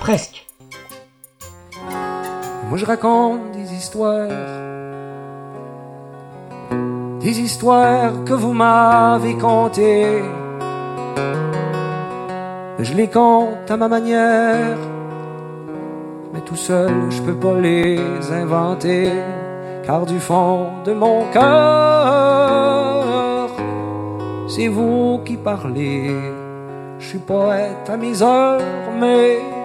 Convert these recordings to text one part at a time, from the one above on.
presque. Moi je raconte des histoires, des histoires que vous m'avez contées. Je les compte à ma manière, mais tout seul je peux pas les inventer, car du fond de mon cœur, c'est vous qui parlez. Je suis poète à mes heures, mais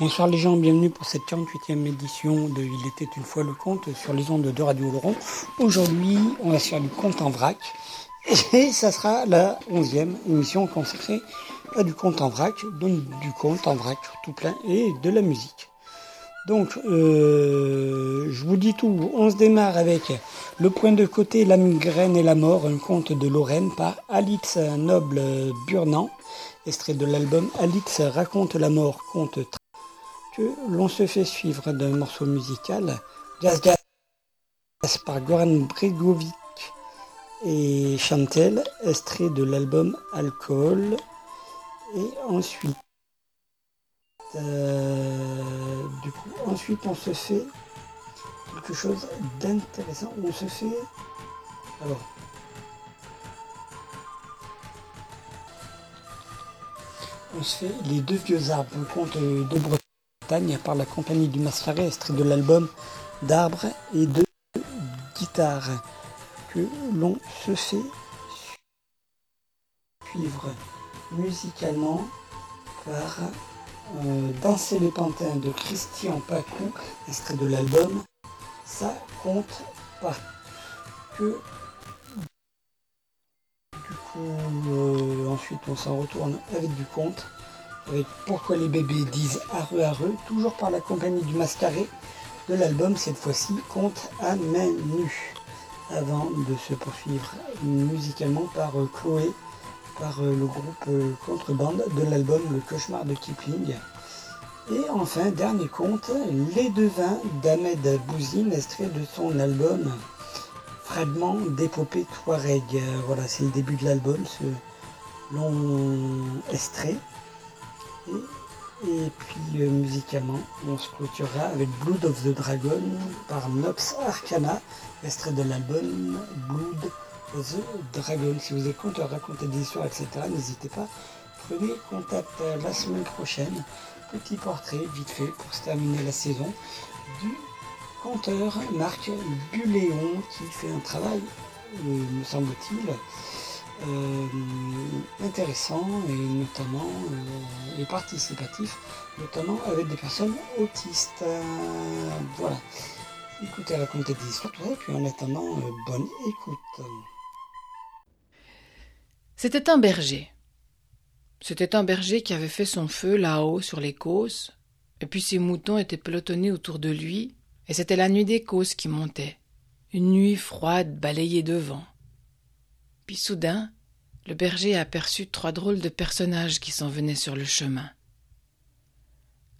Bonsoir les gens, bienvenue pour cette 48e édition de Il était une fois le conte sur les ondes de Radio Laurent. Aujourd'hui, on va se faire du conte en vrac et ça sera la 11e émission consacrée à du conte en vrac, donc du conte en vrac tout plein et de la musique. Donc, euh, je vous dis tout, on se démarre avec Le point de côté, la migraine et la mort, un conte de Lorraine par Alix Noble Burnand, extrait de l'album Alix raconte la mort, conte l'on se fait suivre d'un morceau musical, Jazz par Goran Bregovic et Chantel, extrait de l'album Alcool, et ensuite, euh, du coup, ensuite on se fait quelque chose d'intéressant. On se fait, alors, on se fait les deux vieux arbres, un conte de Bretagne par la compagnie du Mascaret, extrait de l'album d'arbres et de guitares que l'on se fait suivre musicalement par euh, Danser les pantins de Christian Pacou, extrait de l'album Ça compte pas. Que du coup, euh, ensuite on s'en retourne avec du conte, Pourquoi les bébés disent areux areux, toujours par la compagnie du Mascaré de l'album, cette fois-ci, Conte à main nue avant de se poursuivre musicalement par euh, Chloé, par euh, le groupe euh, Contrebande de l'album Le Cauchemar de Kipling. Et enfin, dernier conte, Les Devins d'Ahmed Bouzine, extrait de son album Fragment d'épopée Touareg. Voilà, c'est le début de l'album, ce long extrait. Et, puis musicalement, on se clôturera avec Blood of the Dragon par Nox Arcana, extrait de l'album Blood The Dragon. Si vous êtes conteur, raconter des histoires, etc., n'hésitez pas. Prenez contact la semaine prochaine. Petit portrait vite fait pour se terminer la saison du conteur Marc Buléon qui fait un travail, euh, me semble-t-il, euh, intéressant et notamment euh, et participatif, notamment avec des personnes autistes. voilà. Écoutez, raconter des histoires, et puis en attendant, bonne écoute. C'était un berger. C'était un berger qui avait fait son feu là-haut sur les causses, et puis ses moutons étaient pelotonnés autour de lui, et c'était la nuit des causses qui montait, une nuit froide balayée de vent. Puis soudain, le berger aperçut trois drôles de personnages qui s'en venaient sur le chemin.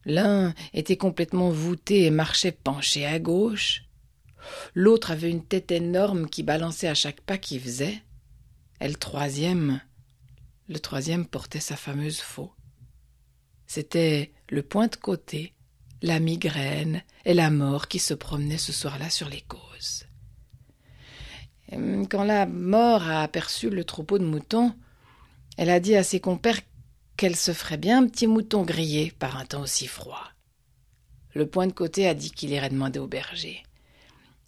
L'un était complètement voûté et marchait penché à gauche. L'autre avait une tête énorme qui balançait à chaque pas qu'il faisait. Et le troisième, le troisième portait sa fameuse faux. C'était le point de côté, la migraine et la mort qui se promenaient ce soir-là sur les causes. Quand la mort a aperçu le troupeau de moutons, elle a dit à ses compères qu'elle se ferait bien un petit mouton grillé par un temps aussi froid. Le point de côté a dit qu'il irait demander au berger.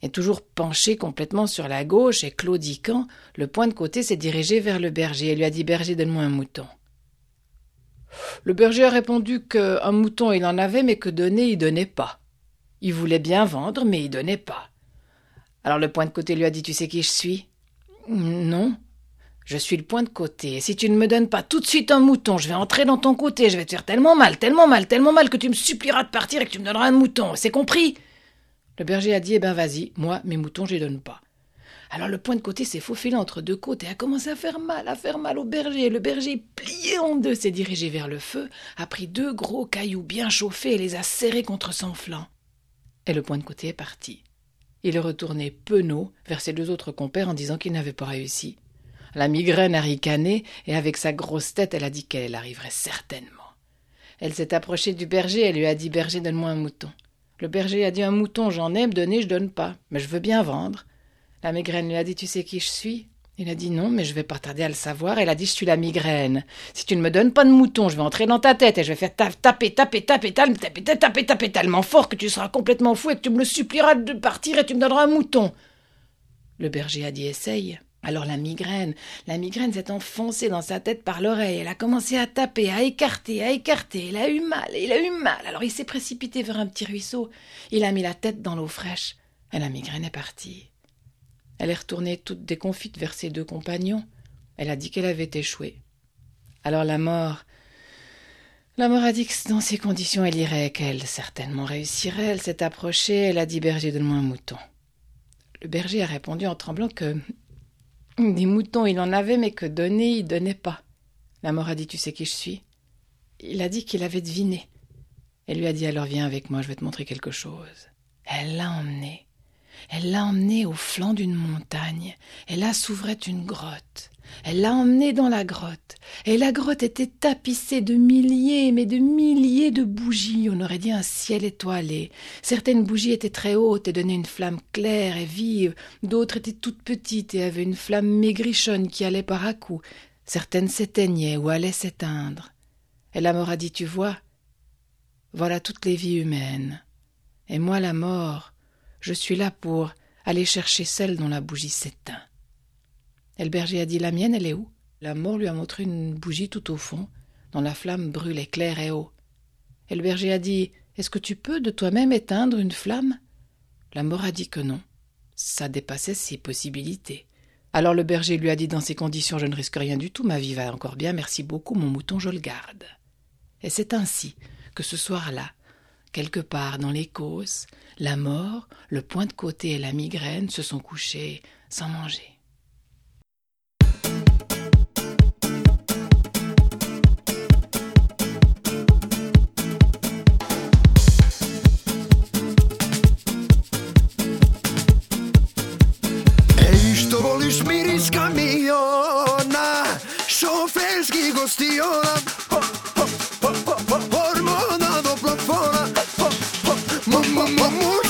Et toujours penché complètement sur la gauche et claudiquant, le point de côté s'est dirigé vers le berger et lui a dit Berger, donne-moi un mouton. Le berger a répondu qu'un mouton il en avait, mais que donner il donnait pas. Il voulait bien vendre, mais il donnait pas. Alors le point de côté lui a dit Tu sais qui je suis? Non. Je suis le point de côté, et si tu ne me donnes pas tout de suite un mouton, je vais entrer dans ton côté, je vais te faire tellement mal, tellement mal, tellement mal que tu me supplieras de partir et que tu me donneras un mouton, c'est compris? Le berger a dit, eh ben vas-y, moi, mes moutons, je les donne pas. Alors le point de côté s'est faufilé entre deux côtes et a commencé à faire mal, à faire mal au berger. Le berger, plié en deux, s'est dirigé vers le feu, a pris deux gros cailloux bien chauffés et les a serrés contre son flanc. Et le point de côté est parti. Il retourné penaud vers ses deux autres compères en disant qu'il n'avait pas réussi. La migraine a ricané, et avec sa grosse tête, elle a dit qu'elle arriverait certainement. Elle s'est approchée du berger et lui a dit Berger, donne-moi un mouton. Le berger a dit Un mouton, j'en ai, me donner, je donne pas, mais je veux bien vendre. La migraine lui a dit Tu sais qui je suis? Il a dit Non, mais je vais pas tarder à le savoir. Elle a dit Je suis la migraine. Si tu ne me donnes pas de mouton, je vais entrer dans ta tête et je vais faire taper, taper, taper, taper, taper, taper, taper, taper tellement fort que tu seras complètement fou et que tu me le supplieras de partir et tu me donneras un mouton. Le berger a dit Essaye. Alors la migraine, la migraine s'est enfoncée dans sa tête par l'oreille, elle a commencé à taper, à écarter, à écarter, il a eu mal, il a eu mal, alors il s'est précipité vers un petit ruisseau, il a mis la tête dans l'eau fraîche, et la migraine est partie. Elle est retournée toute déconfite vers ses deux compagnons, elle a dit qu'elle avait échoué. Alors la mort, la mort a dit que dans ces conditions elle irait, qu'elle certainement réussirait, elle s'est approchée, elle a dit berger donne-moi un mouton. Le berger a répondu en tremblant que des moutons, il en avait, mais que donner, il donnait pas. La mort a dit Tu sais qui je suis? Il a dit qu'il avait deviné. Elle lui a dit Alors viens avec moi, je vais te montrer quelque chose. Elle l'a emmené. Elle l'a emmené au flanc d'une montagne, et là s'ouvrait une grotte. Elle l'a emmené dans la grotte, et la grotte était tapissée de milliers, mais de milliers de bougies, on aurait dit un ciel étoilé. Certaines bougies étaient très hautes et donnaient une flamme claire et vive, d'autres étaient toutes petites et avaient une flamme maigrichonne qui allait par à coups. Certaines s'éteignaient ou allaient s'éteindre. Et la mort a dit Tu vois, voilà toutes les vies humaines. Et moi, la mort, je suis là pour aller chercher celle dont la bougie s'éteint. Et le berger a dit La mienne, elle est où? La mort lui a montré une bougie tout au fond, dont la flamme brûlait clair et haut. Et le berger a dit Est-ce que tu peux de toi-même éteindre une flamme? La mort a dit que non. Ça dépassait ses possibilités. Alors le berger lui a dit Dans ces conditions, je ne risque rien du tout, ma vie va encore bien, merci beaucoup, mon mouton, je le garde. Et c'est ainsi que ce soir-là, quelque part dans les causes, la mort, le point de côté et la migraine se sont couchés sans manger. Mama.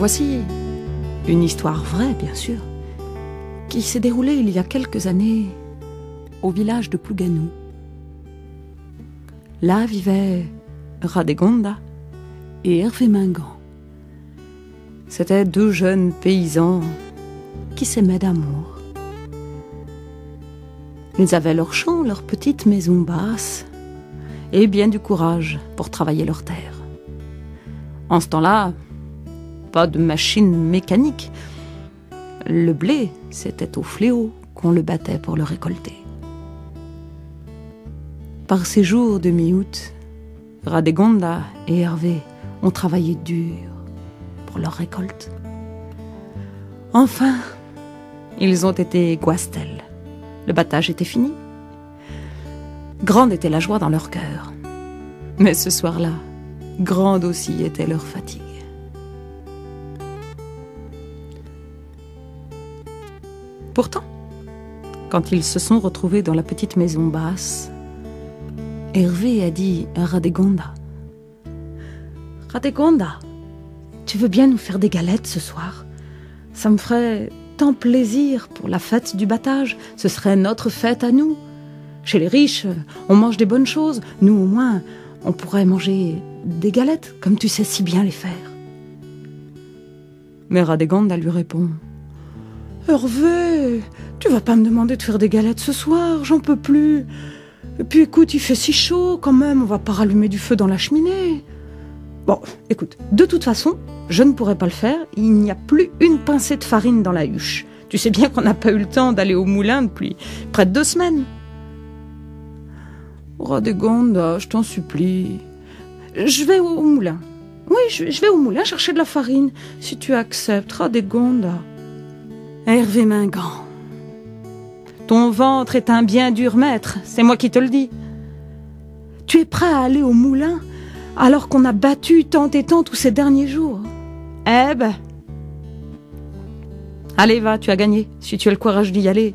Voici une histoire vraie, bien sûr, qui s'est déroulée il y a quelques années au village de Plouganou. Là vivaient Radegonda et Hervé Mingan. C'étaient deux jeunes paysans qui s'aimaient d'amour. Ils avaient leur champ, leur petite maison basse et bien du courage pour travailler leur terre. En ce temps-là, pas de machine mécanique. Le blé, c'était au fléau qu'on le battait pour le récolter. Par ces jours de mi-août, Radegonda et Hervé ont travaillé dur pour leur récolte. Enfin, ils ont été guastel. Le battage était fini. Grande était la joie dans leur cœur. Mais ce soir-là, grande aussi était leur fatigue. Pourtant, quand ils se sont retrouvés dans la petite maison basse, Hervé a dit à Radegonda Radegonda, tu veux bien nous faire des galettes ce soir? Ça me ferait tant plaisir pour la fête du battage. Ce serait notre fête à nous. Chez les riches, on mange des bonnes choses. Nous, au moins, on pourrait manger des galettes, comme tu sais si bien les faire. Mais Radegonda lui répond Hervé, tu vas pas me demander de faire des galettes ce soir, j'en peux plus. Et puis écoute, il fait si chaud quand même, on va pas rallumer du feu dans la cheminée. Bon, écoute, de toute façon, je ne pourrai pas le faire, il n'y a plus une pincée de farine dans la huche. Tu sais bien qu'on n'a pas eu le temps d'aller au moulin depuis près de deux semaines. Radegonda, je t'en supplie. Je vais au moulin. Oui, je je vais au moulin chercher de la farine, si tu acceptes, Radegonda. Hervé Mingan. Ton ventre est un bien dur maître, c'est moi qui te le dis. Tu es prêt à aller au moulin alors qu'on a battu tant et tant tous ces derniers jours. Eh ben. Allez, va, tu as gagné, si tu as le courage d'y aller.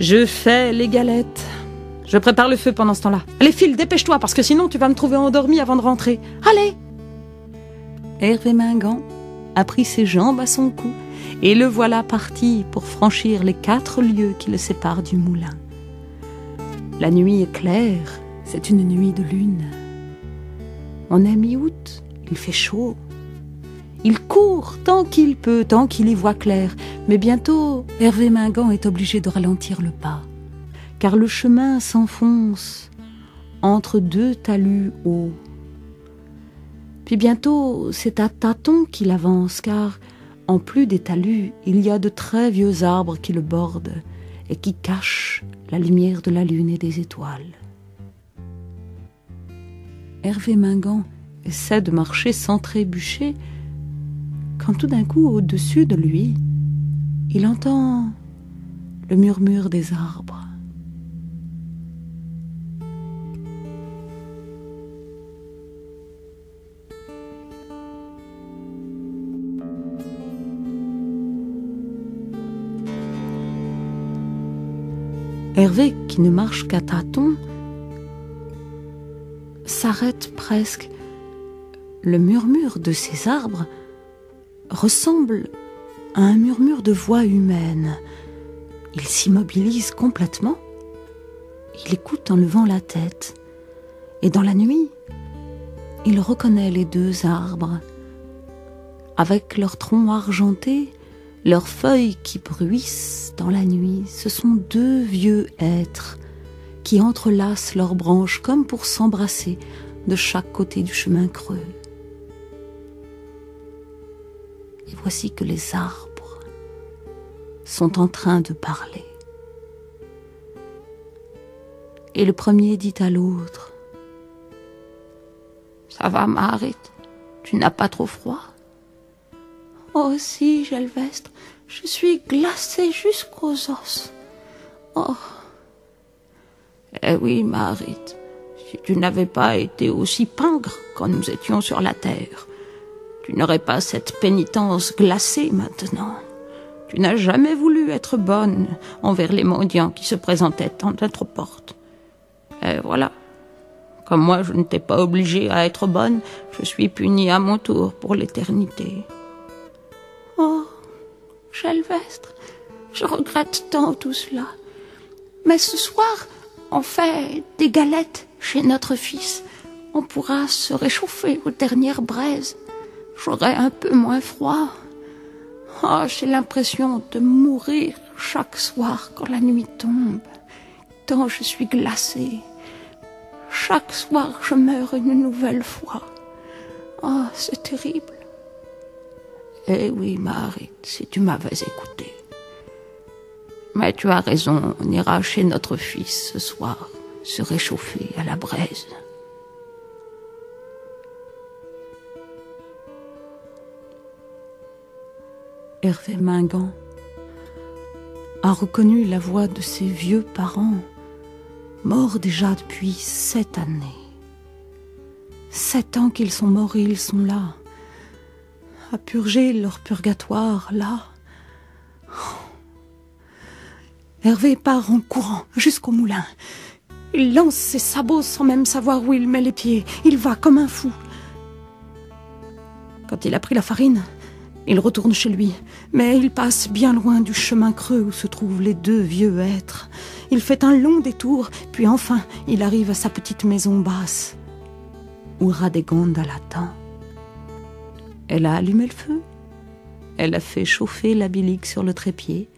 Je fais les galettes. Je prépare le feu pendant ce temps-là. Allez, file, dépêche-toi, parce que sinon tu vas me trouver endormi avant de rentrer. Allez Hervé Mingan a pris ses jambes à son cou, et le voilà parti pour franchir les quatre lieues qui le séparent du moulin. La nuit est claire, c'est une nuit de lune. On est mi-août, il fait chaud. Il court tant qu'il peut, tant qu'il y voit clair, mais bientôt Hervé Mingan est obligé de ralentir le pas, car le chemin s'enfonce entre deux talus hauts. Puis bientôt, c'est à tâtons qu'il avance, car en plus des talus, il y a de très vieux arbres qui le bordent et qui cachent la lumière de la lune et des étoiles. Hervé Mingan essaie de marcher sans trébucher, quand tout d'un coup, au-dessus de lui, il entend le murmure des arbres. Hervé, qui ne marche qu'à tâtons, s'arrête presque. Le murmure de ces arbres ressemble à un murmure de voix humaine. Il s'immobilise complètement. Il écoute en levant la tête. Et dans la nuit, il reconnaît les deux arbres. Avec leurs troncs argentés, leurs feuilles qui bruissent dans la nuit, ce sont deux vieux êtres qui entrelacent leurs branches comme pour s'embrasser de chaque côté du chemin creux. Et voici que les arbres sont en train de parler. Et le premier dit à l'autre Ça va, Marit Tu n'as pas trop froid? Oh si, Gelvestre, je suis glacée jusqu'aux os. Oh. Eh oui, Marit, si tu n'avais pas été aussi pingre quand nous étions sur la terre, tu n'aurais pas cette pénitence glacée maintenant. Tu n'as jamais voulu être bonne envers les mendiants qui se présentaient à notre porte. Et voilà. Comme moi, je ne t'ai pas obligée à être bonne, je suis punie à mon tour pour l'éternité. Oh, Gelvestre, je regrette tant tout cela. Mais ce soir, on fait des galettes chez notre fils. On pourra se réchauffer aux dernières braises. J'aurai un peu moins froid. Oh, j'ai l'impression de mourir chaque soir quand la nuit tombe. Tant je suis glacée. Chaque soir, je meurs une nouvelle fois. Oh, c'est terrible. Eh oui, Marie, si tu m'avais écouté. Mais tu as raison, on ira chez notre fils ce soir, se réchauffer à la braise. Hervé Mingan a reconnu la voix de ses vieux parents, morts déjà depuis sept années. Sept ans qu'ils sont morts et ils sont là à purger leur purgatoire là. Hervé part en courant jusqu'au moulin. Il lance ses sabots sans même savoir où il met les pieds. Il va comme un fou. Quand il a pris la farine, il retourne chez lui, mais il passe bien loin du chemin creux où se trouvent les deux vieux êtres. Il fait un long détour, puis enfin il arrive à sa petite maison basse, où Radegonde l'attend. Elle a allumé le feu. Elle a fait chauffer la bilique sur le trépied,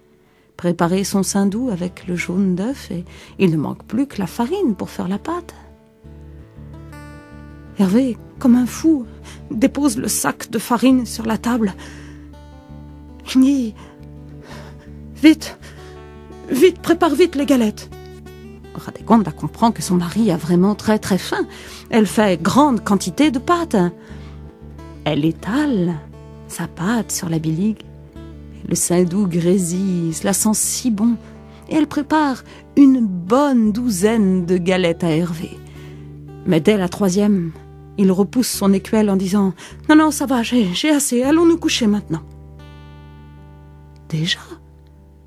préparé son sein doux avec le jaune d'œuf et il ne manque plus que la farine pour faire la pâte. Hervé, comme un fou, dépose le sac de farine sur la table. Il dit Vite, vite, prépare vite les galettes. Radegonda comprend que son mari a vraiment très très faim. Elle fait grande quantité de pâte. Elle étale sa pâte sur la biligue. Le sein doux grésille, cela sent si bon. Et elle prépare une bonne douzaine de galettes à Hervé. Mais dès la troisième, il repousse son écuelle en disant Non, non, ça va, j'ai assez, allons nous coucher maintenant. Déjà?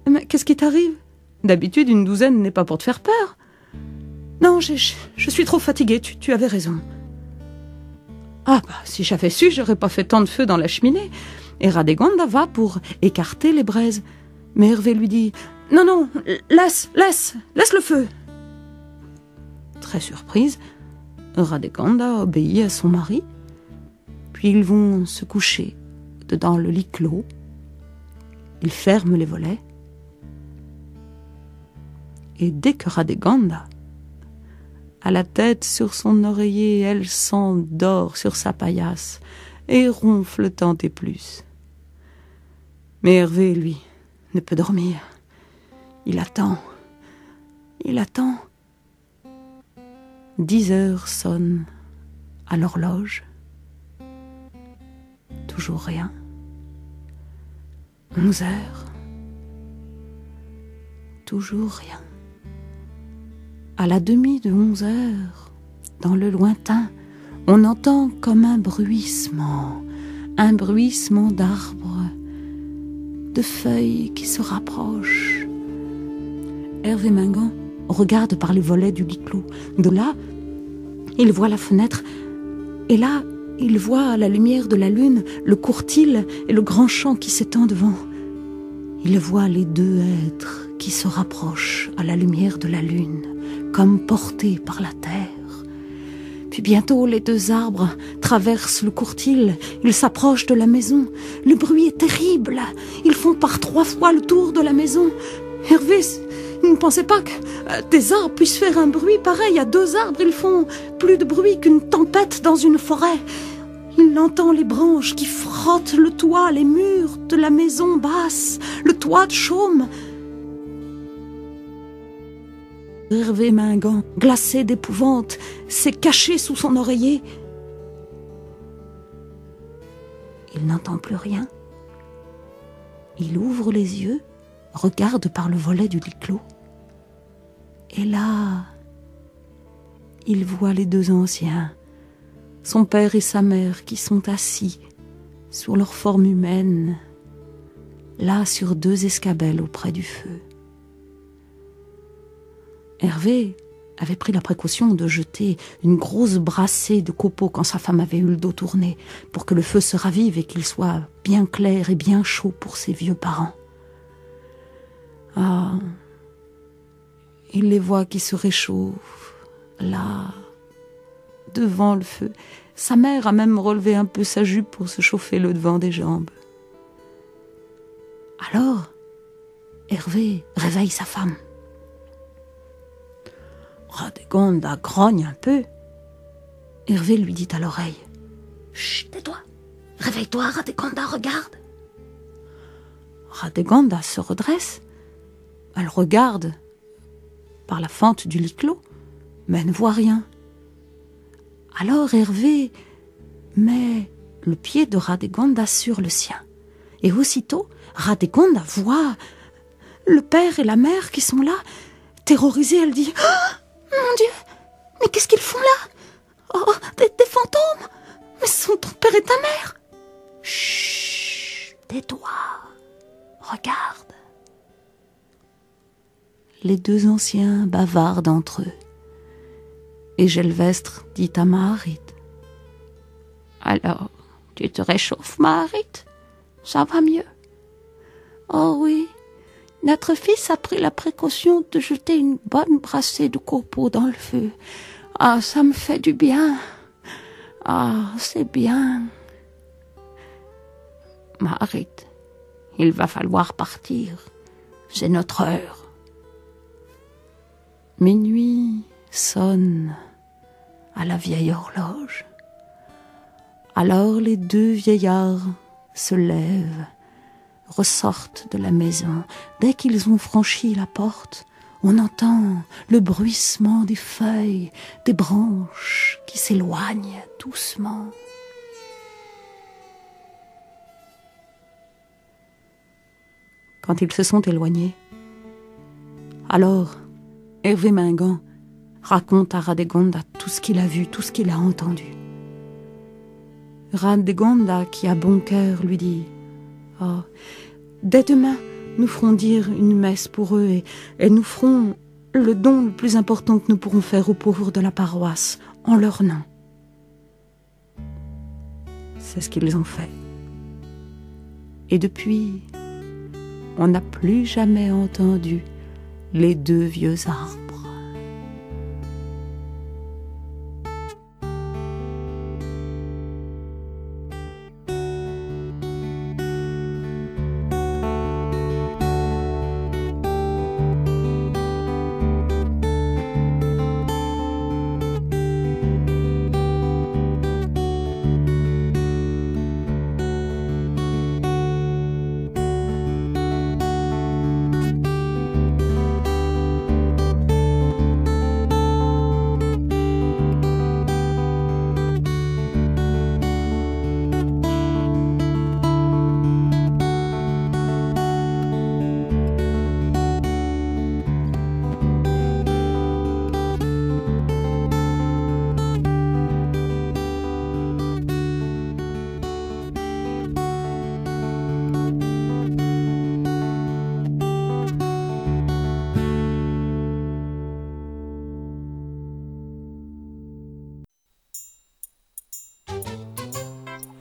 Mais qu'est-ce qui t'arrive? D'habitude, une douzaine n'est pas pour te faire peur. Non, je, suis trop fatiguée, tu avais raison. Ah bah, si j'avais su, j'aurais pas fait tant de feu dans la cheminée. Et Radeganda va pour écarter les braises. Mais Hervé lui dit Non, non, laisse, laisse, laisse le feu. Très surprise, Radeganda obéit à son mari. Puis ils vont se coucher dedans le lit clos. Ils ferment les volets. Et dès que Radeganda a la tête sur son oreiller, elle s'endort sur sa paillasse et ronfle tant et plus. Mais Hervé, lui, ne peut dormir. Il attend. Il attend. Dix heures sonnent à l'horloge. Toujours rien. Onze heures. Toujours rien. À la demi de onze heures, dans le lointain, on entend comme un bruissement, un bruissement d'arbres, de feuilles qui se rapprochent. Hervé Mingan regarde par les volets du lit clos. De là, il voit la fenêtre, et là, il voit à la lumière de la lune le courtil et le grand champ qui s'étend devant. Il voit les deux êtres qui se rapprochent à la lumière de la lune, comme portés par la terre. Puis bientôt les deux arbres traversent le courtil, ils s'approchent de la maison. Le bruit est terrible. Ils font par trois fois le tour de la maison. Hervé ne pensait pas que euh, des arbres puissent faire un bruit pareil. À deux arbres, ils font plus de bruit qu'une tempête dans une forêt. Il entend les branches qui frottent le toit, les murs de la maison basse, le toit de chaume. Hervé Mingan, glacé d'épouvante, s'est caché sous son oreiller. Il n'entend plus rien. Il ouvre les yeux, regarde par le volet du lit clos. Et là, il voit les deux anciens, son père et sa mère qui sont assis sur leur forme humaine, là sur deux escabelles auprès du feu. Hervé avait pris la précaution de jeter une grosse brassée de copeaux quand sa femme avait eu le dos tourné, pour que le feu se ravive et qu'il soit bien clair et bien chaud pour ses vieux parents. Ah, il les voit qui se réchauffent, là, devant le feu. Sa mère a même relevé un peu sa jupe pour se chauffer le devant des jambes. Alors, Hervé réveille sa femme. Radegonda grogne un peu. Hervé lui dit à l'oreille Chut, tais-toi Réveille-toi, Radegonda, regarde Radegonda se redresse. Elle regarde par la fente du lit clos, mais ne voit rien. Alors Hervé met le pied de Radegonda sur le sien. Et aussitôt, Radegonda voit le père et la mère qui sont là. Terrorisée, elle dit oh mon Dieu Mais qu'est-ce qu'ils font là? Oh, des, des, fantômes? Mais ce sont ton père et ta mère. Chut Tais-toi. Regarde. Les deux anciens bavardent entre eux. Et Gelvestre dit à Maharit Alors, tu te réchauffes, Maharit Ça va mieux? Oh oui, notre fils a pris la précaution de jeter une bonne brassée de copeaux dans le feu. Ah, ça me fait du bien. Ah, c'est bien. Marit, il va falloir partir. C'est notre heure. Minuit sonne à la vieille horloge. Alors les deux vieillards se lèvent ressortent de la maison. Dès qu'ils ont franchi la porte, on entend le bruissement des feuilles, des branches qui s'éloignent doucement. Quand ils se sont éloignés, alors Hervé Mingan raconte à Radegonda tout ce qu'il a vu, tout ce qu'il a entendu. Radegonda, qui a bon cœur, lui dit Oh, dès demain, nous ferons dire une messe pour eux et, nous ferons le don le plus important que nous pourrons faire aux pauvres de la paroisse, en leur nom. C'est ce qu'ils ont fait. Et depuis, on n'a plus jamais entendu les deux vieux arbres.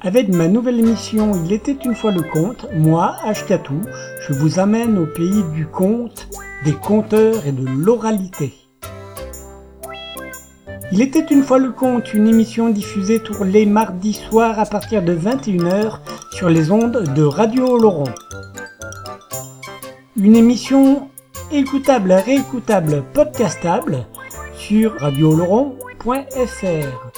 Avec ma nouvelle émission Il était une fois le conte, moi, Ashkatou, je vous amène au pays du conte, des conteurs et de l'oralité. Il était une fois le conte, une émission diffusée tous les mardis soirs à partir de 21h sur les ondes de Radio Laurent. Une émission écoutable, réécoutable, podcastable sur radioloron.fr.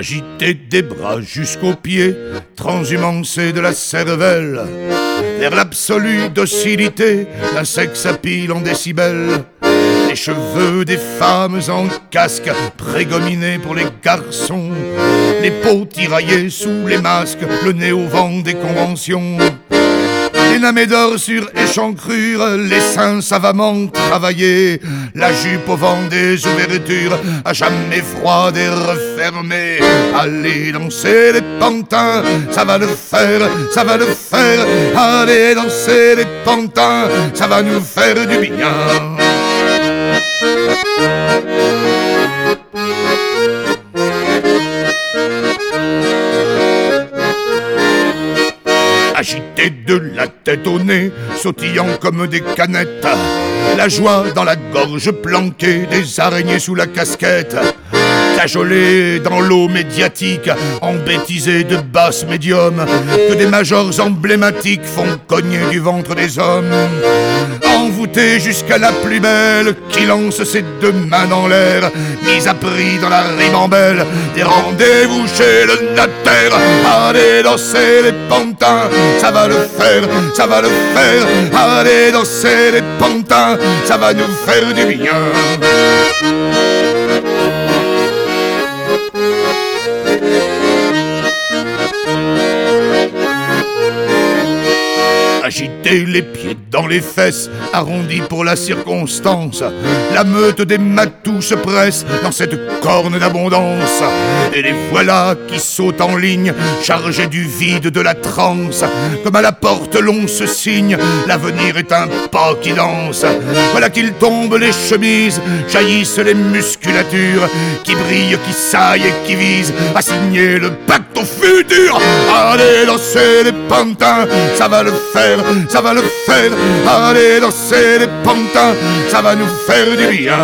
Agiter des bras jusqu'aux pieds, transhumancer de la cervelle, vers l'absolue docilité d'un sexe à pile en décibels. Les cheveux des femmes en casque, prégominés pour les garçons, les peaux tiraillées sous les masques, le nez au vent des conventions. Les d'or sur échancrure, les seins savamment travaillés, la jupe au vent des ouvertures, à jamais froide et refermée. Allez danser les pantins, ça va le faire, ça va le faire. Allez danser les pantins, ça va nous faire du bien. Agité de la tête au nez, sautillant comme des canettes. La joie dans la gorge planquée, des araignées sous la casquette. Cajolé dans l'eau médiatique, embêtisé de basses médiums, que des majors emblématiques font cogner du ventre des hommes. Jusqu'à la plus belle, qui lance ses deux mains dans l'air, mise à prix dans la ribambelle, des rendez-vous chez le notaire. Allez danser les pantins, ça va le faire, ça va le faire. Allez danser les pantins, ça va nous faire du bien. Agiter les pieds dans les fesses, arrondis pour la circonstance. La meute des matous se presse dans cette corne d'abondance. Et les voilà qui sautent en ligne, chargés du vide de la transe. Comme à la porte l'on se signe, l'avenir est un pas qui danse. Voilà qu'ils tombent les chemises, jaillissent les musculatures, qui brillent, qui saillent et qui visent à signer le pacte au futur. Allez danser les pantins, ça va le faire, ça va le faire. Allez danser les pantins, ça va nous faire du bien.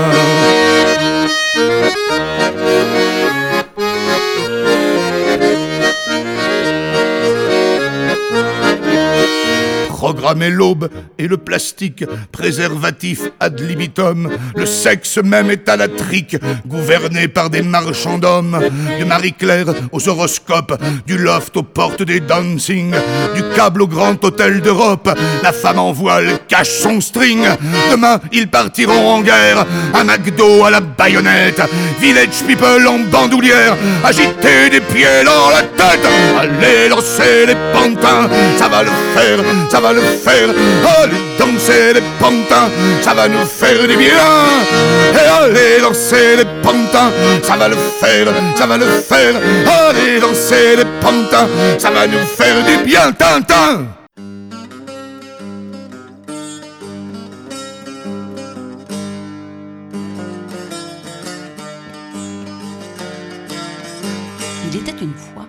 Cramer l'aube et le plastique, préservatif ad libitum. Le sexe même est à la trique, gouverné par des marchands d'hommes. De Marie-Claire aux horoscopes, du loft aux portes des dancing, du câble au grand hôtel d'Europe. La femme en voile cache son string. Demain, ils partiront en guerre. Un McDo à la baïonnette. Village people en bandoulière. Agiter des pieds dans la tête. Allez lancer les pantins. Ça va le faire, ça va le faire. Allez danser les pantins. Ça va nous faire du bien. Et allez lancer les pantins. Ça va le faire, ça va le faire. Allez danser les pantins. Ça va nous faire du bien, Tintin. Il était une fois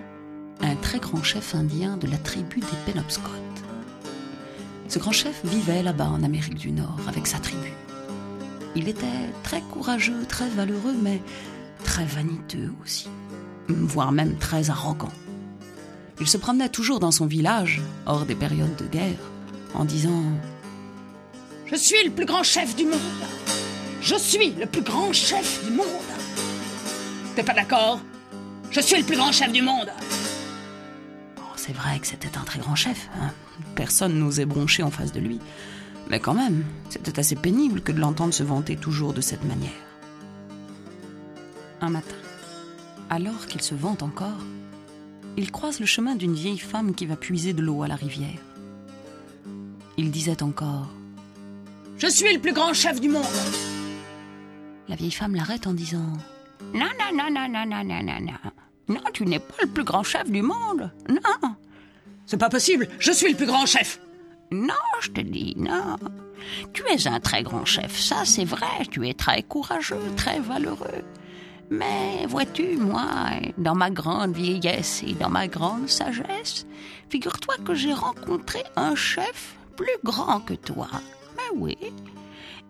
un très grand chef indien de la tribu des Penobscot. Ce grand chef vivait là-bas en Amérique du Nord avec sa tribu. Il était très courageux, très valeureux, mais très vaniteux aussi, voire même très arrogant. Il se promenait toujours dans son village, hors des périodes de guerre, en disant Je suis le plus grand chef du monde. Je suis le plus grand chef du monde. T'es pas d'accord? Je suis le plus grand chef du monde. C'est vrai que c'était un très grand chef. hein. Personne n'osait broncher en face de lui. Mais quand même, c'était assez pénible que de l'entendre se vanter toujours de cette manière. Un matin, alors qu'il se vante encore, il croise le chemin d'une vieille femme qui va puiser de l'eau à la rivière. Il disait encore Je suis le plus grand chef du monde. La vieille femme l'arrête en disant Non, non, non, non, non, non, non, non, non. Non, tu n'es pas le plus grand chef du monde. Non. C'est pas possible. Je suis le plus grand chef. Non, je te dis, non. Tu es un très grand chef, ça c'est vrai. Tu es très courageux, très valeureux. Mais vois-tu, moi, dans ma grande vieillesse et dans ma grande sagesse, figure-toi que j'ai rencontré un chef plus grand que toi. Mais oui.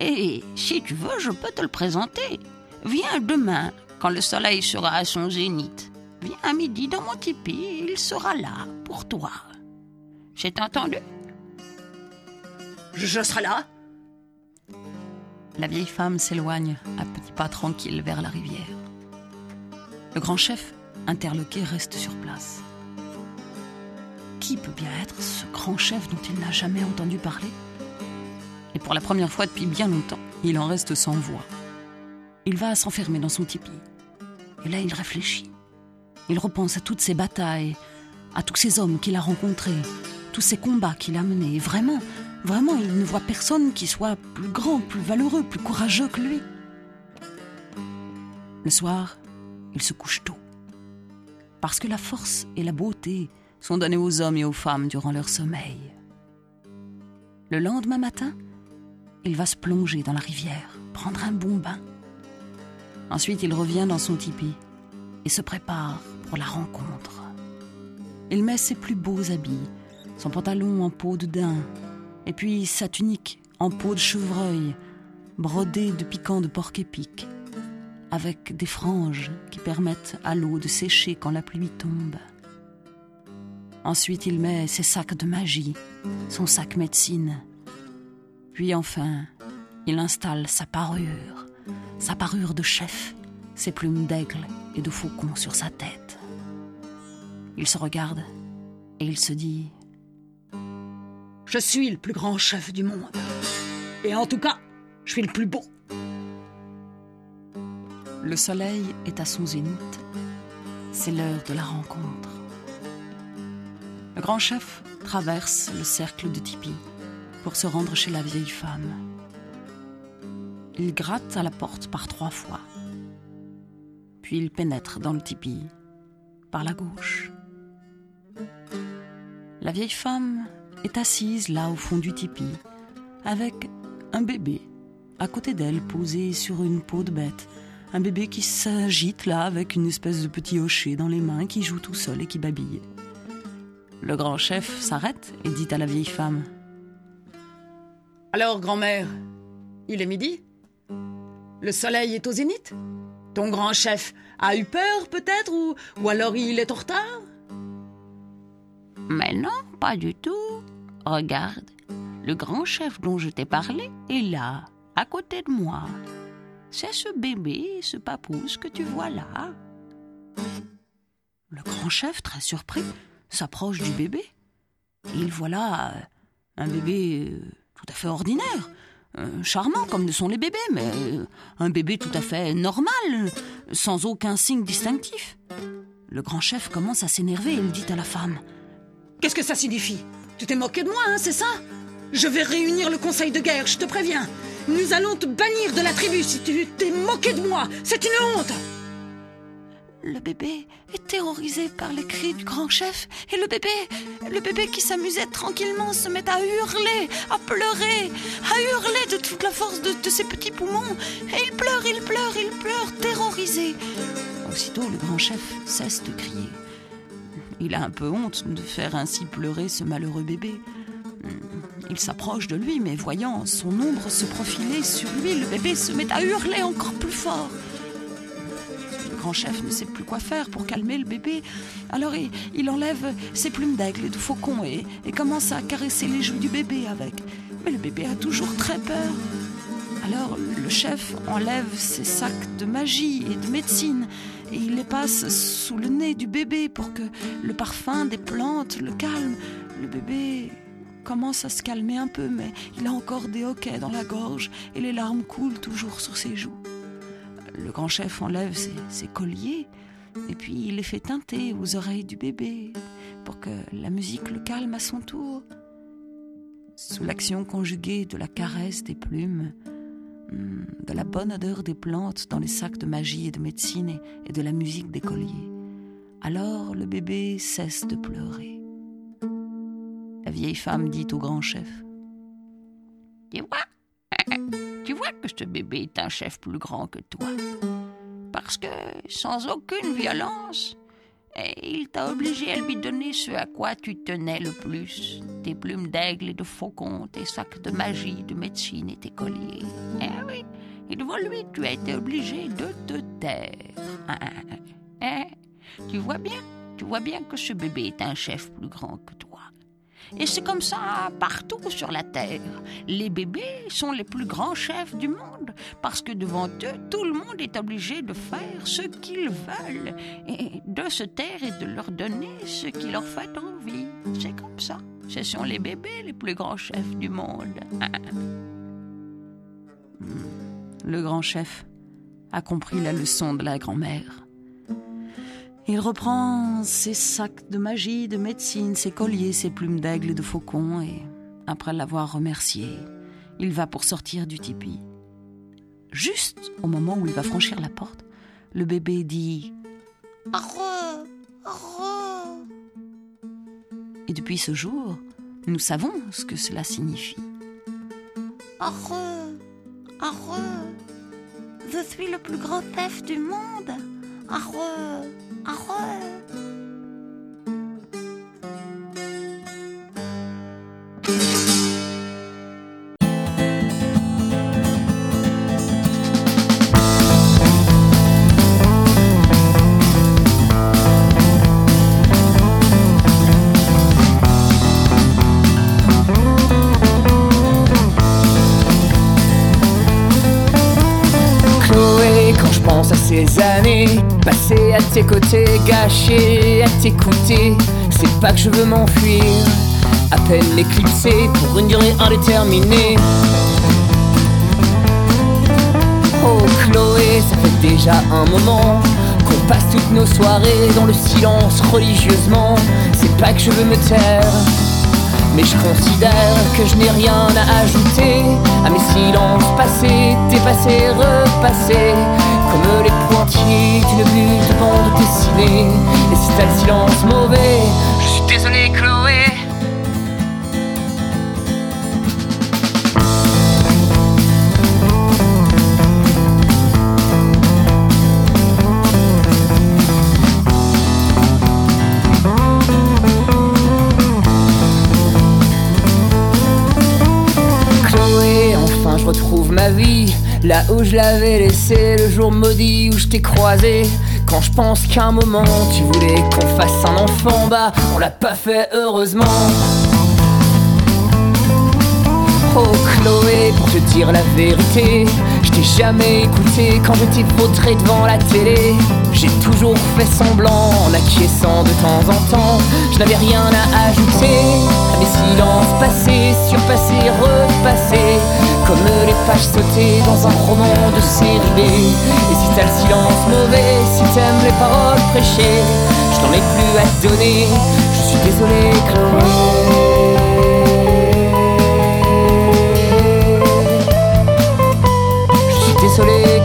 Et si tu veux, je peux te le présenter. Viens demain, quand le soleil sera à son zénith. Viens à midi dans mon tipi, il sera là pour toi. J'ai entendu Je, je serai là. La vieille femme s'éloigne à petits pas tranquilles vers la rivière. Le grand chef, interloqué, reste sur place. Qui peut bien être ce grand chef dont il n'a jamais entendu parler? Et pour la première fois depuis bien longtemps, il en reste sans voix. Il va s'enfermer dans son tipi. Et là, il réfléchit. Il repense à toutes ces batailles, à tous ces hommes qu'il a rencontrés, tous ces combats qu'il a menés. Vraiment, vraiment, il ne voit personne qui soit plus grand, plus valeureux, plus courageux que lui. Le soir, il se couche tôt. Parce que la force et la beauté sont données aux hommes et aux femmes durant leur sommeil. Le lendemain matin, il va se plonger dans la rivière, prendre un bon bain. Ensuite, il revient dans son tipi et se prépare la rencontre. Il met ses plus beaux habits, son pantalon en peau de daim, et puis sa tunique en peau de chevreuil, brodée de piquants de porc-épic, avec des franges qui permettent à l'eau de sécher quand la pluie tombe. Ensuite, il met ses sacs de magie, son sac médecine. Puis enfin, il installe sa parure, sa parure de chef, ses plumes d'aigle et de faucon sur sa tête. Il se regarde et il se dit Je suis le plus grand chef du monde. Et en tout cas, je suis le plus beau. Le soleil est à son zénith. C'est l'heure de la rencontre. Le grand chef traverse le cercle de tipi pour se rendre chez la vieille femme. Il gratte à la porte par trois fois. Puis il pénètre dans le tipi par la gauche. La vieille femme est assise là au fond du tipi avec un bébé à côté d'elle posé sur une peau de bête. Un bébé qui s'agite là avec une espèce de petit hocher dans les mains qui joue tout seul et qui babille. Le grand chef s'arrête et dit à la vieille femme Alors, grand-mère, il est midi? Le soleil est au zénith? Ton grand chef a eu peur peut-être ou, ou alors il est en retard? Mais non, pas du tout. Regarde, Le grand chef dont je t'ai parlé est là, à côté de moi. C'est ce bébé, ce papouze que tu vois là. Le grand chef, très surpris, s'approche du bébé. Il voit là euh, un bébé euh, tout à fait ordinaire, euh, charmant comme ne sont les bébés, mais un bébé tout à fait normal, sans aucun signe distinctif. Le grand chef commence à s'énerver et il dit à la femme Qu'est-ce que ça signifie? Tu t'es moqué de moi, hein, c'est ça? Je vais réunir le conseil de guerre, je te préviens. Nous allons te bannir de la tribu si tu t'es moqué de moi. C'est une honte Le bébé est terrorisé par les cris du grand chef et le bébé, le bébé qui s'amusait tranquillement se met à hurler, à pleurer, à hurler de toute la force de, de ses petits poumons. Et il pleure, il pleure, il pleure, terrorisé. Aussitôt, le grand chef cesse de crier. Il a un peu honte de faire ainsi pleurer ce malheureux bébé. Il s'approche de lui, mais voyant son ombre se profiler sur lui, le bébé se met à hurler encore plus fort. Le grand chef ne sait plus quoi faire pour calmer le bébé. Alors il, il enlève ses plumes d'aigle et de faucon et, et commence à caresser les joues du bébé avec. Mais le bébé a toujours très peur. Alors le chef enlève ses sacs de magie et de médecine et il les passe sous le nez du bébé pour que le parfum des plantes le calme. Le bébé commence à se calmer un peu, mais il a encore des hoquets dans la gorge et les larmes coulent toujours sur ses joues. Le grand chef enlève ses, colliers et puis il les fait teinter aux oreilles du bébé pour que la musique le calme à son tour. Sous l'action conjuguée de la caresse des plumes, de la bonne odeur des plantes dans les sacs de magie et de médecine et, et de la musique des colliers, alors le bébé cesse de pleurer. La vieille femme dit au grand chef Tu vois, tu vois que ce bébé est un chef plus grand que toi. Parce que, sans aucune violence, il t'a obligé à lui donner ce à quoi tu tenais le plus tes plumes d'aigle et de faucon, tes sacs de magie, de médecine et tes colliers. Eh oui, et devant lui, tu as été obligé de te taire. Eh, tu vois bien, tu vois bien que ce bébé est un chef plus grand que toi. Et c'est comme ça partout sur la Terre. Les bébés sont les plus grands chefs du monde parce que devant eux, tout le monde est obligé de faire ce qu'ils veulent et de se taire et de leur donner ce qui leur fait envie. C'est comme ça. Ce sont les bébés les plus grands chefs du monde. Le grand chef a compris la leçon de la grand-mère. Il reprend ses sacs de magie, de médecine, ses colliers, ses plumes d'aigle et de faucon, et après l'avoir remercié, il va pour sortir du tipi. Juste au moment où il va franchir la porte, le bébé dit Arre, arre. Et depuis ce jour, nous savons ce que cela signifie. Arre, arre. Je suis le plus grand chef du monde. Arre. Chloé, quand je pense à ces années tes côtés, gâchées à t'écouter, c'est pas que je veux m'enfuir, à peine éclipsé pour une durée indéterminée. Oh Chloé, ça fait déjà un moment qu'on passe toutes nos soirées dans le silence religieusement. C'est pas que je veux me taire, mais je considère que je n'ai rien à ajouter à mes silences passés, dépassés, repassés, comme les pointillés d'une bulle de bande dessinée. Et t'as le silence mauvais, je suis désolé, où je l'avais laissé le jour maudit où je t'ai croisé Quand je pense qu'à un moment tu voulais qu'on fasse un enfant Bah on l'a pas fait heureusement Oh Chloé, pour te dire la vérité, je t'ai jamais écouté quand je t'ai devant la télé. J'ai toujours fait semblant en acquiesçant de temps en temps. Je n'avais rien à ajouter à mes silences passés, surpassés, repassés. Comme les pages sautées dans un roman de série B. Et si t'as le silence mauvais, si t'aimes les paroles prêchées, je n'en ai plus à te donner. Je suis désolé, Chloé. Je suis désolé,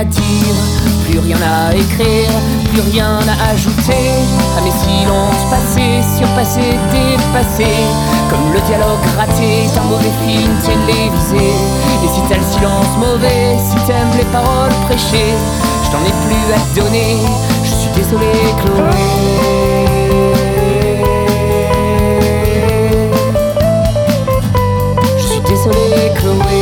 à dire, plus rien à écrire, plus rien à ajouter à mes silences passés, surpassés, dépassés, comme le dialogue raté d'un mauvais film télévisé. Et si t'as le silence mauvais, si t'aimes les paroles prêchées, je t'en ai plus à te donner. Je suis désolé, Chloé. Je suis désolé, Chloé.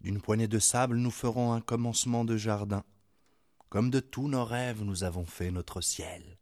D'une poignée de sable, nous ferons un commencement de jardin. Comme de tous nos rêves, nous avons fait notre ciel.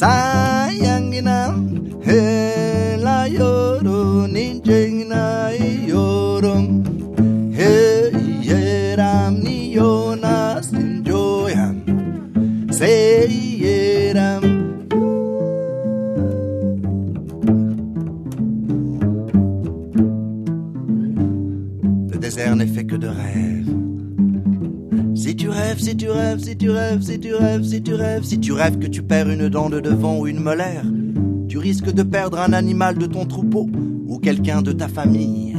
Sayangina, hela yoro ninjengina yorom, hey yeram ni yonas ninjoyam, say yeram. Le désert n'est fait que de rêves. Si tu rêves, si tu rêves, si tu rêves, si tu rêves, si tu rêves, si tu rêves que tu perds une dent de devant ou une molaire, tu risques de perdre un animal de ton troupeau ou quelqu'un de ta famille.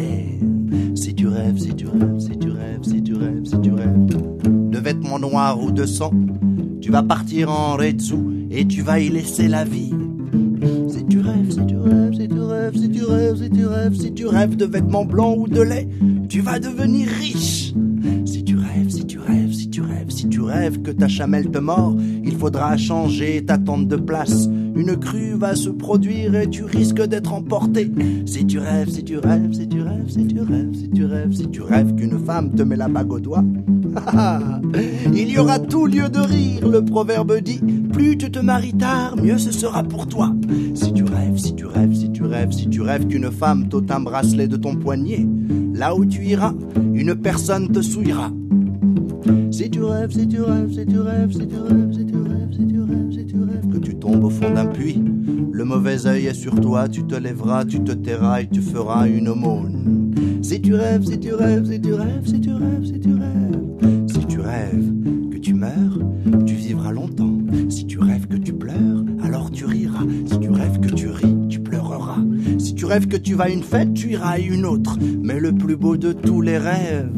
Si tu rêves, si tu rêves, si tu rêves, si tu rêves, si tu rêves de vêtements noirs ou de sang, tu vas partir en Retsu et tu vas y laisser la vie. Si tu rêves, si tu rêves, si tu rêves, si tu rêves, si tu rêves, si tu rêves de vêtements blancs ou de lait, tu vas devenir riche. Que ta chamelle te mord, il faudra changer ta tente de place. une crue va se produire et tu risques d'être emporté. Si tu rêves, si tu rêves, si tu rêves, si tu rêves, si tu rêves, si tu rêves qu'une femme te met la bague au doigt, il y aura tout lieu de rire. Le proverbe dit plus tu te maries tard, mieux ce sera pour toi. Si tu rêves, si tu rêves, si tu rêves, si tu rêves qu'une femme t'ôte un bracelet de ton poignet, là où tu iras, une personne te souillera. Si tu rêves, si tu rêves, si tu rêves, si tu rêves, si tu rêves, si tu rêves, si tu rêves que tu tombes au fond d'un puits, le mauvais œil est sur toi, tu te lèveras, tu te tairas et tu feras une aumône. Si tu rêves, si tu rêves, si tu rêves, si tu rêves, si tu rêves, si tu rêves Que tu vas à une fête, tu iras à une autre. Mais le plus beau de tous les rêves,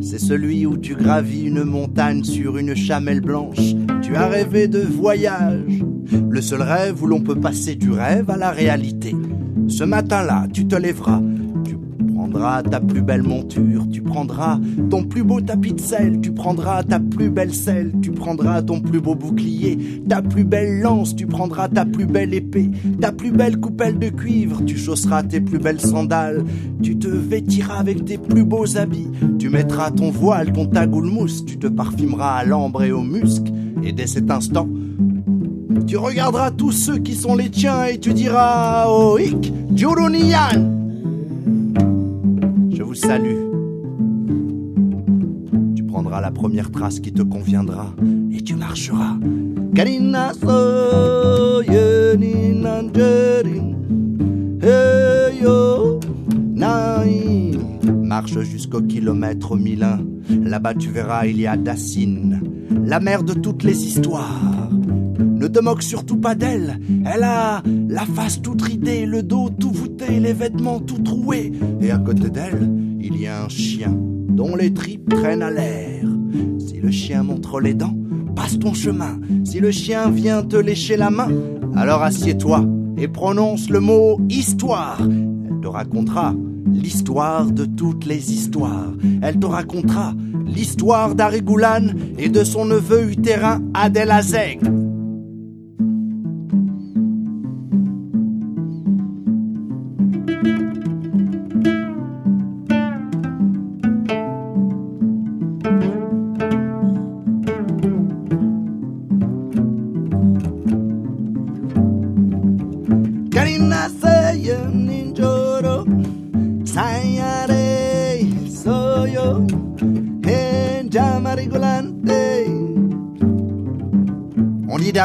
c'est celui où tu gravis une montagne sur une chamelle blanche. Tu as rêvé de voyage. Le seul rêve où l'on peut passer du rêve à la réalité. Ce matin-là, tu te lèveras. Tu prendras ta plus belle monture, tu prendras ton plus beau tapis de sel, tu prendras ta plus belle selle, tu prendras ton plus beau bouclier, ta plus belle lance, tu prendras ta plus belle épée, ta plus belle coupelle de cuivre, tu chausseras tes plus belles sandales, tu te vêtiras avec tes plus beaux habits, tu mettras ton voile, ton tagoule mousse, tu te parfumeras à l'ambre et au musc, et dès cet instant, tu regarderas tous ceux qui sont les tiens et tu diras Oh, Je salue. Tu prendras la première trace qui te conviendra et tu marcheras. Marche jusqu'au kilomètre 1001. Là-bas, tu verras, il y a Dacine, la mère de toutes les histoires. Ne te moque surtout pas d'elle. Elle a la face toute ridée, le dos tout voûté, les vêtements tout troués. Et à côté d'elle, il y a un chien dont les tripes traînent à l'air. Si le chien montre les dents, passe ton chemin. Si le chien vient te lécher la main, alors assieds-toi et prononce le mot histoire. Elle te racontera l'histoire de toutes les histoires. Elle te racontera l'histoire d'Arigoulan et de son neveu utérin Adelazeg. Karina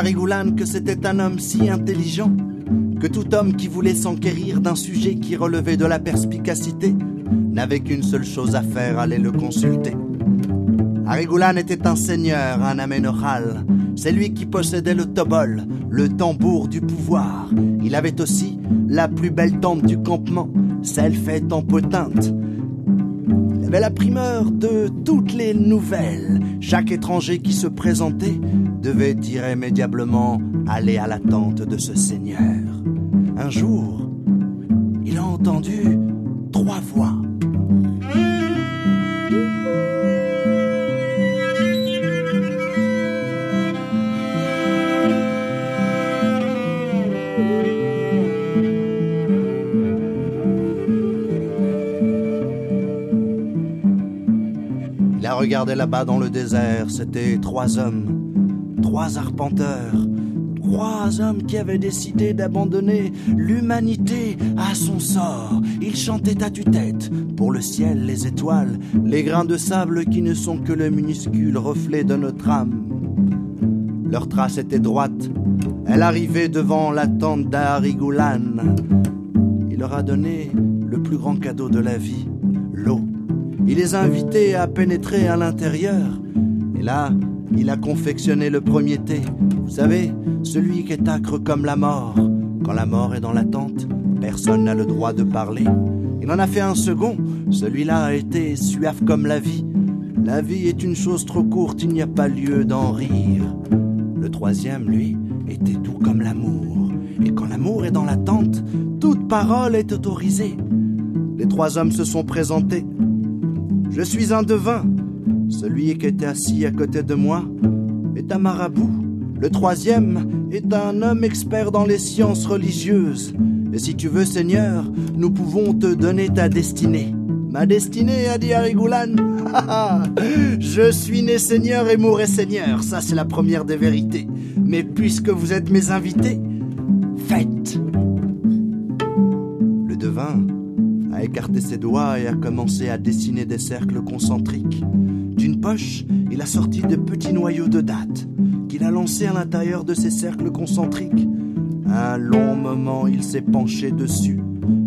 Que c'était un homme si intelligent que tout homme qui voulait s'enquérir d'un sujet qui relevait de la perspicacité n'avait qu'une seule chose à faire, aller le consulter. Arigoulan était un seigneur, un aménoral. C'est lui qui possédait le tobol, le tambour du pouvoir. Il avait aussi la plus belle tente du campement, celle faite en potinte. Avait la primeur de toutes les nouvelles. Chaque étranger qui se présentait devait irrémédiablement aller à la tente de ce seigneur. Un jour, il a entendu trois voix. Regardé là-bas dans le désert, c'était trois hommes, trois arpenteurs, trois hommes qui avaient décidé d'abandonner l'humanité à son sort. Ils chantaient à tue-tête pour le ciel, les étoiles, les grains de sable qui ne sont que le minuscule reflet de notre âme. Leur trace était droite, elle arrivait devant la tente d'Arigoulan. Il leur a donné le plus grand cadeau de la vie. Il les a invités à pénétrer à l'intérieur. Et là, il a confectionné le premier thé. Vous savez, celui qui est acre comme la mort. Quand la mort est dans la tente, personne n'a le droit de parler. Il en a fait un second. Celui-là a été suave comme la vie. La vie est une chose trop courte, il n'y a pas lieu d'en rire. Le troisième, lui, était doux comme l'amour. Et quand l'amour est dans la tente, toute parole est autorisée. Les trois hommes se sont présentés. Je suis un devin. Celui qui était assis à côté de moi est un marabout. Le troisième est un homme expert dans les sciences religieuses. Et si tu veux, Seigneur, nous pouvons te donner ta destinée. Ma destinée, a dit Arigoulan. Je suis né Seigneur et mourrai Seigneur. Ça, c'est la première des vérités. Mais puisque vous êtes mes invités, faites. A écarté ses doigts et a commencé à dessiner des cercles concentriques. D'une poche, il a sorti de petits noyaux de dattes qu'il a lancés à l'intérieur de ces cercles concentriques. Un long moment, il s'est penché dessus,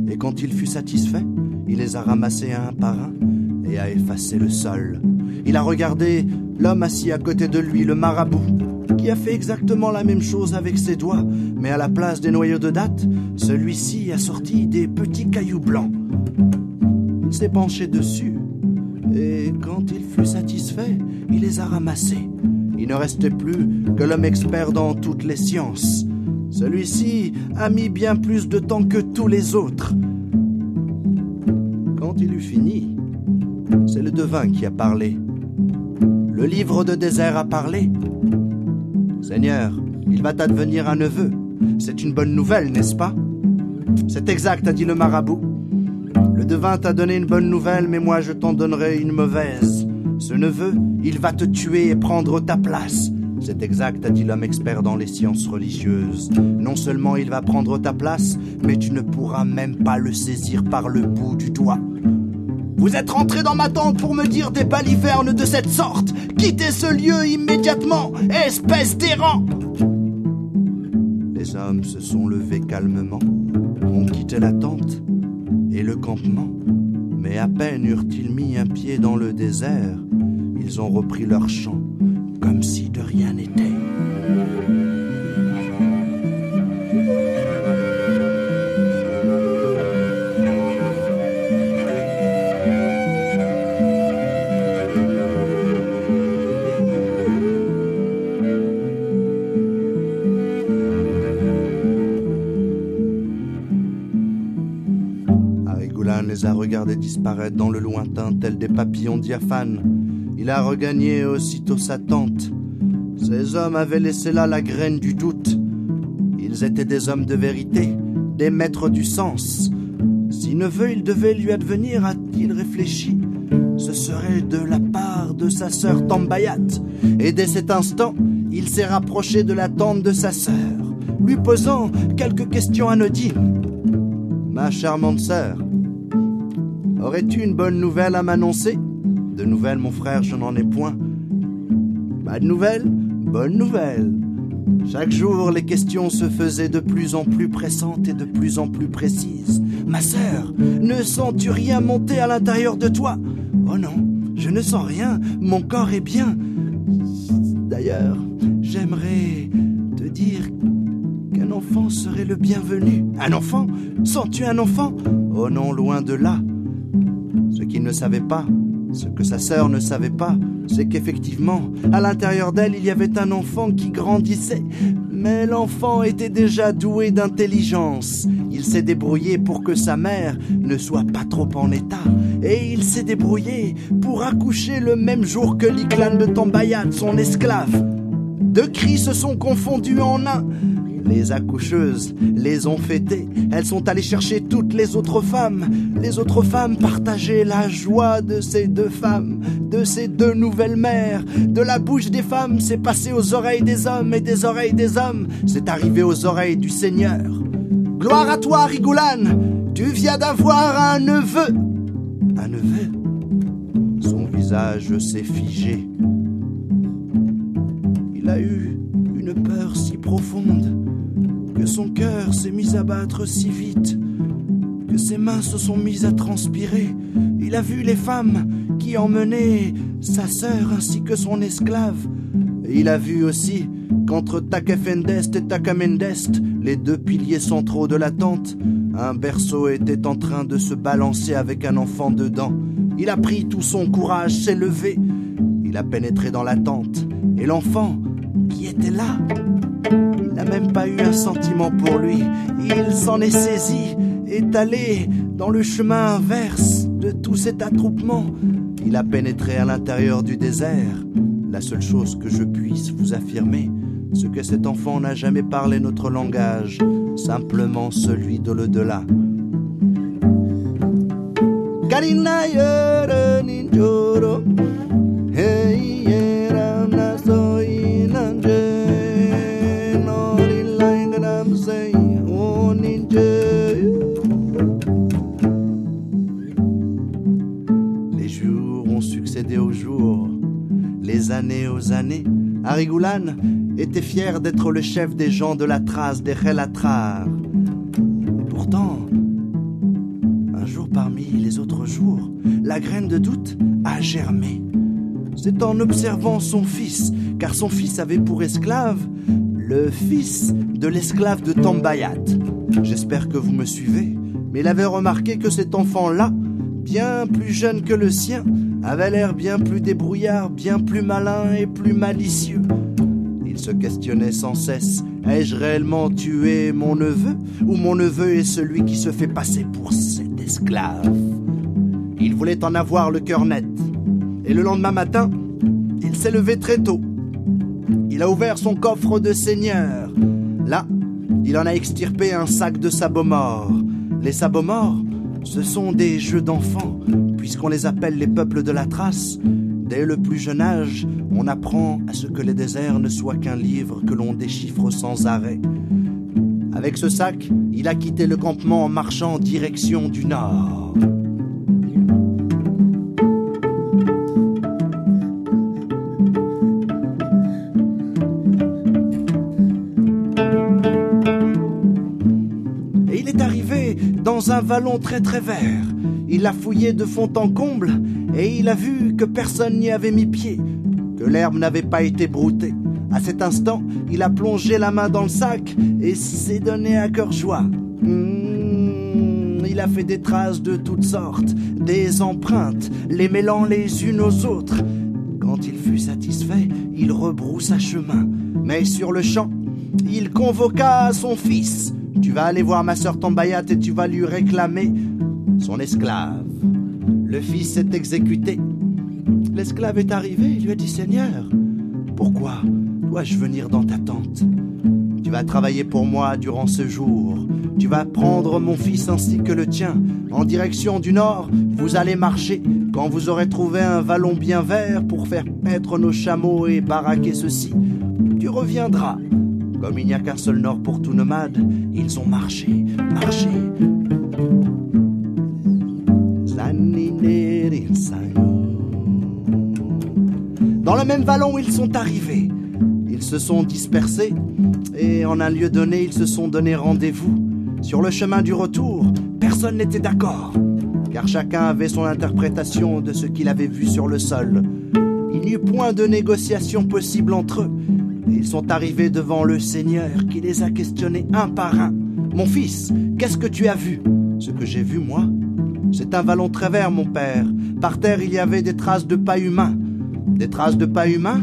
et quand il fut satisfait, il les a ramassés un par un et a effacé le sol. Il a regardé l'homme assis à côté de lui, le marabout, qui a fait exactement la même chose avec ses doigts, mais à la place des noyaux de dattes, celui-ci a sorti des petits cailloux blancs. S'est penché dessus, et quand il fut satisfait, il les a ramassés. Il ne restait plus que l'homme expert dans toutes les sciences. Celui-ci a mis bien plus de temps que tous les autres. Quand il eut fini, c'est le devin qui a parlé. Le livre de désert a parlé. Seigneur, il va t'advenir un neveu. C'est une bonne nouvelle, n'est-ce pas? C'est exact, a dit le marabout. Le devin t'a donné une bonne nouvelle, mais moi je t'en donnerai une mauvaise. Ce neveu, il va te tuer et prendre ta place. C'est exact, a dit l'homme expert dans les sciences religieuses. Non seulement il va prendre ta place, mais tu ne pourras même pas le saisir par le bout du doigt. Vous êtes rentré dans ma tente pour me dire des balivernes de cette sorte. Quittez ce lieu immédiatement, espèce d'errant Les hommes se sont levés calmement, ont quitté la tente le campement. Mais à peine eurent-ils mis un pied dans le désert, ils ont repris leur chant comme si de rien n'était. Les a regardés disparaître dans le lointain tels des papillons diaphanes. Il a regagné aussitôt sa tente. Ces hommes avaient laissé là la graine du doute. Ils étaient des hommes de vérité, des maîtres du sens. Si neveu il devait lui advenir, a-t-il réfléchi, ce serait de la part de sa sœur Tambayat. Et dès cet instant, il s'est rapproché de la tente de sa sœur, lui posant quelques questions anodines. Ma charmante sœur, aurais-tu une bonne nouvelle à m'annoncer? De nouvelles, mon frère, je n'en ai point. Pas de nouvelles? Bonne nouvelle. Chaque jour, les questions se faisaient de plus en plus pressantes et de plus en plus précises. Ma sœur, ne sens-tu rien monter à l'intérieur de toi? Oh non, je ne sens rien, mon corps est bien. D'ailleurs, j'aimerais te dire qu'un enfant serait le bienvenu. Un enfant? Sens-tu un enfant? Oh non, loin de là. Qu'il ne savait pas, ce que sa sœur ne savait pas, c'est qu'effectivement, à l'intérieur d'elle, il y avait un enfant qui grandissait. Mais l'enfant était déjà doué d'intelligence. Il s'est débrouillé pour que sa mère ne soit pas trop en état. Et il s'est débrouillé pour accoucher le même jour que l'Iklan de Tambayat, son esclave. Deux cris se sont confondus en un. Les accoucheuses les ont fêtées. Elles sont allées chercher toutes les autres femmes. Les autres femmes partageaient la joie de ces deux femmes, de ces deux nouvelles mères. De la bouche des femmes, c'est passé aux oreilles des hommes et des oreilles des hommes, c'est arrivé aux oreilles du Seigneur. Gloire à toi, Rigoulane, tu viens d'avoir un neveu. Un neveu Son visage s'est figé. Il a eu une peur si profonde que son cœur s'est mis à battre si vite, que ses mains se sont mises à transpirer. Il a vu les femmes qui emmenaient sa sœur ainsi que son esclave. Et il a vu aussi qu'entre Takefendest et Takamendest, les deux piliers centraux de la tente, un berceau était en train de se balancer avec un enfant dedans. Il a pris tout son courage, s'est levé. Il a pénétré dans la tente. Et l'enfant, qui était là, il n'a même pas eu un sentiment pour lui. Il s'en est saisi, est allé dans le chemin inverse de tout cet attroupement. Il a pénétré à l'intérieur du désert. La seule chose que je puisse vous affirmer, ce que cet enfant n'a jamais parlé notre langage, simplement celui de l'au-delà. Les années aux années. Arigoulan était fier d'être le chef des gens de la trace des Relatrar. Et pourtant, un jour parmi les autres jours, la graine de doute a germé. C'est en observant son fils, car son fils avait pour esclave le fils de l'esclave de Tambayat. J'espère que vous me suivez, mais il avait remarqué que cet enfant-là, bien plus jeune que le sien, avait l'air bien plus débrouillard, bien plus malin et plus malicieux. Il se questionnait sans cesse ai-je réellement tué mon neveu ou mon neveu est celui qui se fait passer pour cet esclave? Il voulait en avoir le cœur net. Et le lendemain matin, il s'est levé très tôt. Il a ouvert son coffre de seigneur. Là, il en a extirpé un sac de sabots morts. Les sabots morts, ce sont des jeux d'enfants, puisqu'on les appelle les peuples de la trace. Dès le plus jeune âge, on apprend à ce que les déserts ne soient qu'un livre que l'on déchiffre sans arrêt. Avec ce sac, il a quitté le campement en marchant en direction du nord. Et il est arrivé dans un vallon très très vert. Il l'a fouillé de fond en comble et il a vu que personne n'y avait mis pied, que l'herbe n'avait pas été broutée. À cet instant, il a plongé la main dans le sac et s'est donné à cœur joie. Mmh, il a fait des traces de toutes sortes, des empreintes, les mêlant les unes aux autres. Quand il fut satisfait, il rebroussa chemin. Mais sur le champ, il convoqua son fils. Tu vas aller voir ma sœur Tambayat et tu vas lui réclamer son esclave. Le fils s'est exécuté. L'esclave est arrivé, il lui a dit Seigneur, pourquoi dois-je venir dans ta tente? Tu vas travailler pour moi durant ce jour. Tu vas prendre mon fils ainsi que le tien. En direction du nord, vous allez marcher. Quand vous aurez trouvé un vallon bien vert pour faire paître nos chameaux et baraquer ceux-ci, tu reviendras. Comme il n'y a qu'un seul nord pour tout nomade, ils ont marché, marché. Dans le même vallon, ils sont arrivés. Ils se sont dispersés et en un lieu donné, ils se sont donné rendez-vous. Sur le chemin du retour, personne n'était d'accord, car chacun avait son interprétation de ce qu'il avait vu sur le sol. Il n'y eut point de négociation possible entre eux. Ils sont arrivés devant le Seigneur qui les a questionnés un par un. Mon fils, qu'est-ce que tu as vu? Ce que j'ai vu, moi, c'est un vallon très vert, mon père. Par terre, il y avait des traces de pas humains. Des traces de pas humains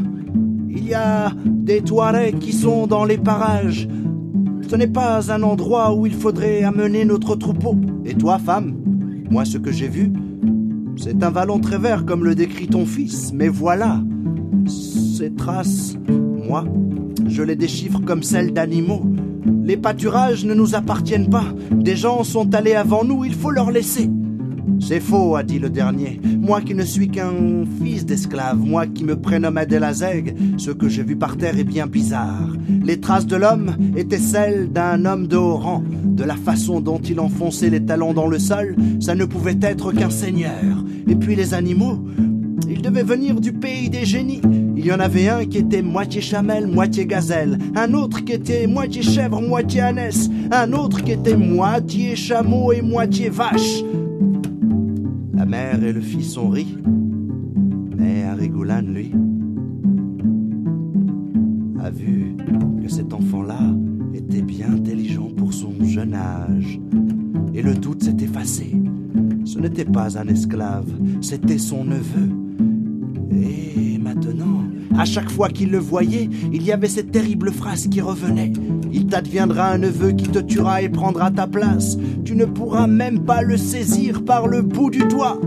Il y a des Touaregs qui sont dans les parages. Ce n'est pas un endroit où il faudrait amener notre troupeau. Et toi, femme Moi, ce que j'ai vu, c'est un vallon très vert comme le décrit ton fils. Mais voilà, ces traces, moi, je les déchiffre comme celles d'animaux. Les pâturages ne nous appartiennent pas. Des gens sont allés avant nous, il faut leur laisser. C'est faux, a dit le dernier. Moi qui ne suis qu'un fils d'esclave, moi qui me prénomme Adélazeg, ce que j'ai vu par terre est bien bizarre. Les traces de l'homme étaient celles d'un homme de haut rang. De la façon dont il enfonçait les talons dans le sol, ça ne pouvait être qu'un seigneur. Et puis les animaux, ils devaient venir du pays des génies. Il y en avait un qui était moitié chamelle, moitié gazelle, un autre qui était moitié chèvre, moitié ânesse, un autre qui était moitié chameau et moitié vache. Mère et le fils ont ri, mais Arigolan, lui, a vu que cet enfant-là était bien intelligent pour son jeune âge. Et le doute s'est effacé. Ce n'était pas un esclave, c'était son neveu. Et maintenant, à chaque fois qu'il le voyait, il y avait cette terrible phrase qui revenait. Il t'adviendra un neveu qui te tuera et prendra ta place. Tu ne pourras même pas le saisir par le bout du doigt.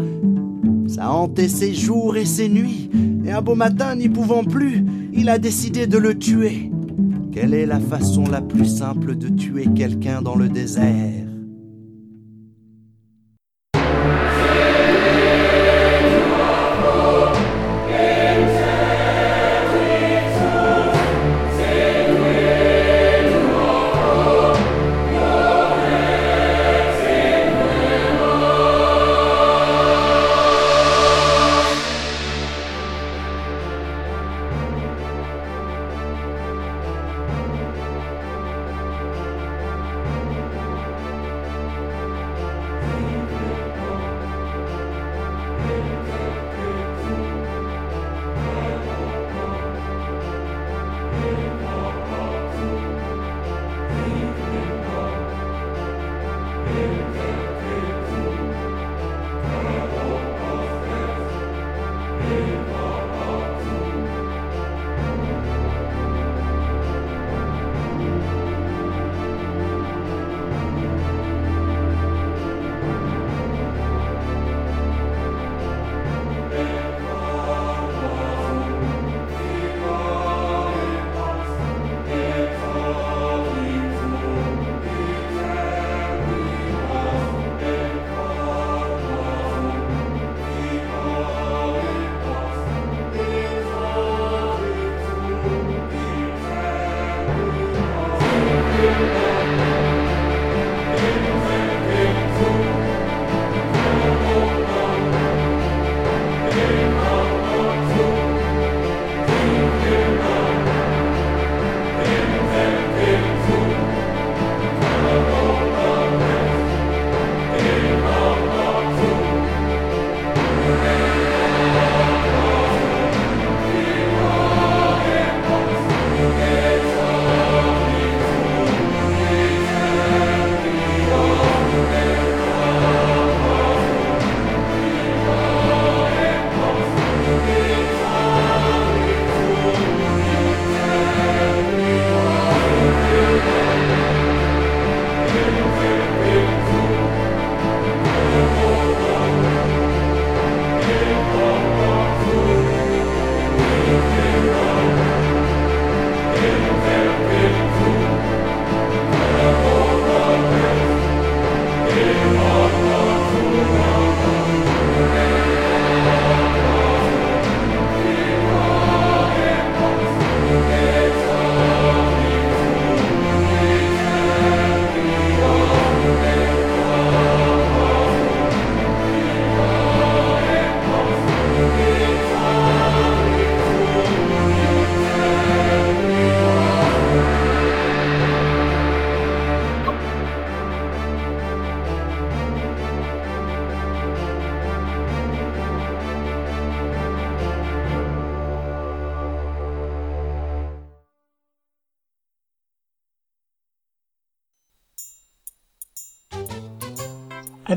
Ça hantait ses jours et ses nuits. Et un beau matin, n'y pouvant plus, il a décidé de le tuer. Quelle est la façon la plus simple de tuer quelqu'un dans le désert?